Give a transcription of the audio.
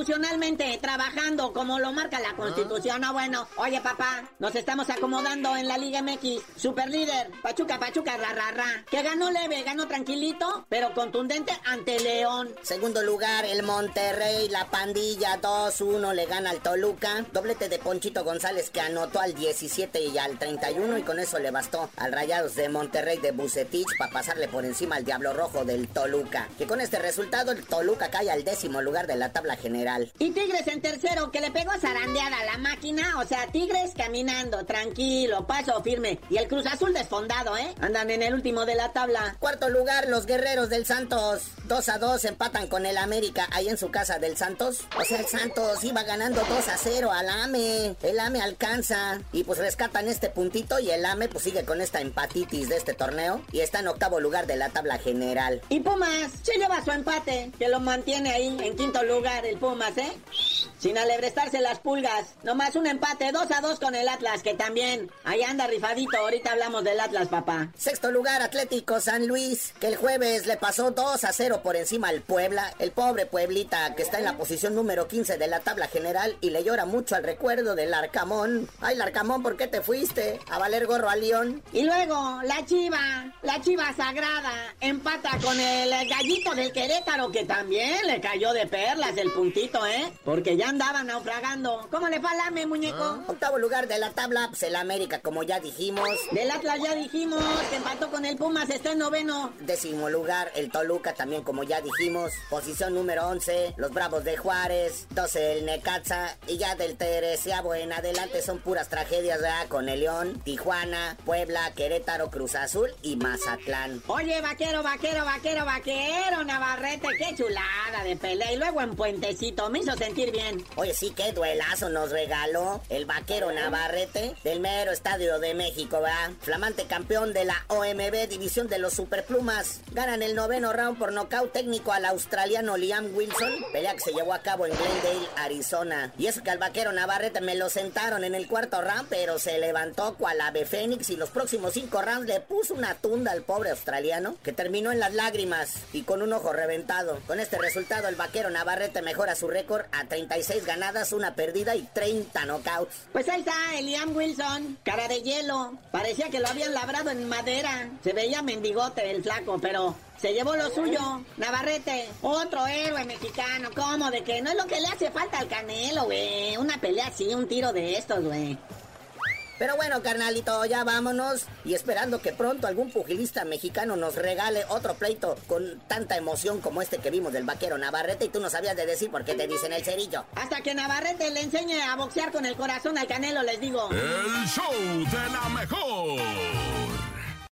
constitucionalmente, trabajando como lo marca la constitución. No, bueno, oye papá, nos estamos acomodando en la Liga MX. Super líder, Pachuca, Pachuca, ra, ra, ra. Que ganó leve, ganó tranquilito, pero contundente ante León. Segundo lugar, el Monterrey, la pandilla 2-1 le gana al Toluca. Doblete de Ponchito González que anotó al 17 y al 31 y con eso le bastó al Rayados de Monterrey de Bucetich para pasarle por encima al Diablo Rojo del Toluca. Que con este resultado el Toluca cae al décimo lugar de la tabla general. Y Tigres en tercero, que le pegó zarandeada a la máquina. O sea, Tigres caminando, tranquilo, paso firme. Y el Cruz Azul desfondado, ¿eh? Andan en el último de la tabla. Cuarto lugar, los guerreros del Santos. 2 a 2 empatan con el América ahí en su casa del Santos. O sea, el Santos iba ganando 2 a 0 al AME. El AME alcanza. Y pues rescatan este puntito y el AME pues sigue con esta empatitis de este torneo. Y está en octavo lugar de la tabla general. Y Pumas se lleva su empate, que lo mantiene ahí en quinto lugar el Pumas, ¿eh? Sin alebrestarse las pulgas. Nomás un empate, 2 a 2 con el Atlas, que también ahí anda rifadito. Ahorita hablamos del Atlas, papá. Sexto lugar, Atlético San Luis, que el jueves le pasó 2 a 0 por encima al Puebla. El pobre Pueblita, que está en la posición número 15 de la tabla general y le llora mucho al recuerdo del Arcamón. Ay, Larcamón, ¿por qué te fuiste? A valer gorro a León. Y luego, la chiva, la chiva sagrada, empata con el gallito del Querétaro, que también le cayó de perlas el puntito, ¿eh? Porque ya andaba naufragando. ¿Cómo le fue al AME, muñeco? Octavo lugar de la tabla, pues el América, como ya dijimos. Del Atlas ya dijimos que empató con el Pumas, está en noveno. Décimo lugar, el Toluca, también como ya dijimos. Posición número 11, los Bravos de Juárez. 12, el Necaxa. Y ya del treceavo en adelante son puras tragedias, ¿verdad? Con el León, Tijuana, Puebla, Querétaro, Cruz Azul y Mazatlán. Oye, vaquero, vaquero, vaquero, vaquero, Navarrete, qué chulada de pelea. Y luego en Puentecito, me hizo sentir bien. Oye, sí, qué duelazo nos regaló el vaquero Navarrete del mero Estadio de México, ¿verdad? Flamante campeón de la OMB División de los Superplumas. Ganan el noveno round por nocaut técnico al australiano Liam Wilson. Pelea que se llevó a cabo en Glendale, Arizona. Y eso que al vaquero Navarrete me lo sentaron en el cuarto round, pero se levantó cual ave fénix y los próximos cinco rounds le puso una tunda al pobre australiano que terminó en las lágrimas y con un ojo reventado. Con este resultado el vaquero Navarrete mejora su récord a 36 ganadas, una perdida y 30 knockouts. Pues ahí está, el Liam Wilson, cara de hielo. Parecía que lo habían labrado en madera. Se veía mendigote el flaco, pero se llevó lo suyo. Navarrete, otro héroe mexicano. ¿Cómo? De que no es lo que le hace falta al Canelo, güey. Una pelea así, un tiro de estos, güey. Pero bueno, carnalito, ya vámonos y esperando que pronto algún pugilista mexicano nos regale otro pleito con tanta emoción como este que vimos del vaquero Navarrete y tú no sabías de decir por qué te dicen el cerillo. Hasta que Navarrete le enseñe a boxear con el corazón al Canelo, les digo. El show de la mejor.